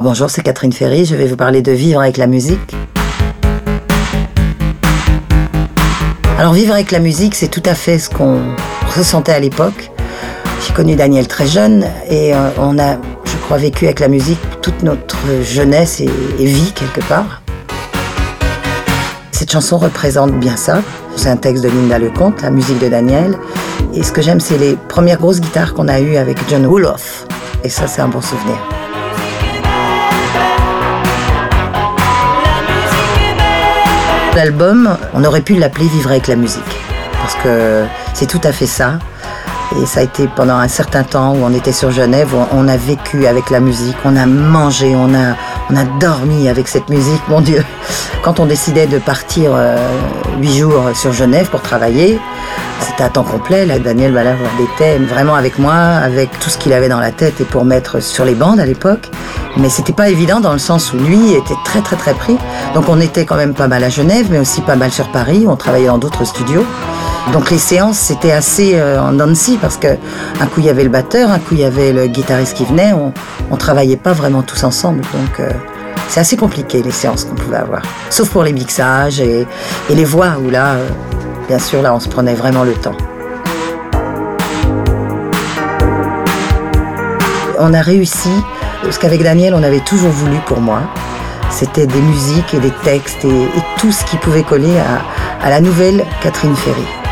Bonjour, c'est Catherine Ferry, je vais vous parler de vivre avec la musique. Alors vivre avec la musique, c'est tout à fait ce qu'on ressentait à l'époque. J'ai connu Daniel très jeune et euh, on a, je crois, vécu avec la musique toute notre jeunesse et, vie quelque part. Cette chanson représente bien ça. C'est un texte de Linda Lecomte, la musique de Daniel. Et ce que j'aime, c'est les premières grosses guitares qu'on a eues avec John Wooloff. Et ça, c'est un bon souvenir. L'album, on aurait pu l'appeler Vivre avec la musique, parce que c'est tout à fait ça. Et ça a été pendant un certain temps où on était sur Genève, on a vécu avec la musique, on a mangé, on a, on a dormi avec cette musique, mon Dieu. Quand on décidait de partir euh, huit jours sur Genève pour travailler, c'était à temps complet. Là, Daniel Balavoine était vraiment avec moi, avec tout ce qu'il avait dans la tête et pour mettre sur les bandes à l'époque. Mais c'était pas évident dans le sens où lui était très très très pris. Donc on était quand même pas mal à Genève, mais aussi pas mal sur Paris. On travaillait dans d'autres studios. Donc les séances c'était assez euh, en dancy parce que un coup il y avait le batteur, un coup il y avait le guitariste qui venait. On, on travaillait pas vraiment tous ensemble. Donc euh, c'est assez compliqué les séances qu'on pouvait avoir. Sauf pour les mixages et, les voix où là, euh, bien sûr, là on se prenait vraiment le temps. On a réussi ce qu'avec Daniel on avait toujours voulu pour moi. C'était des musiques et des textes et, tout ce qui pouvait coller à la nouvelle Catherine Ferry.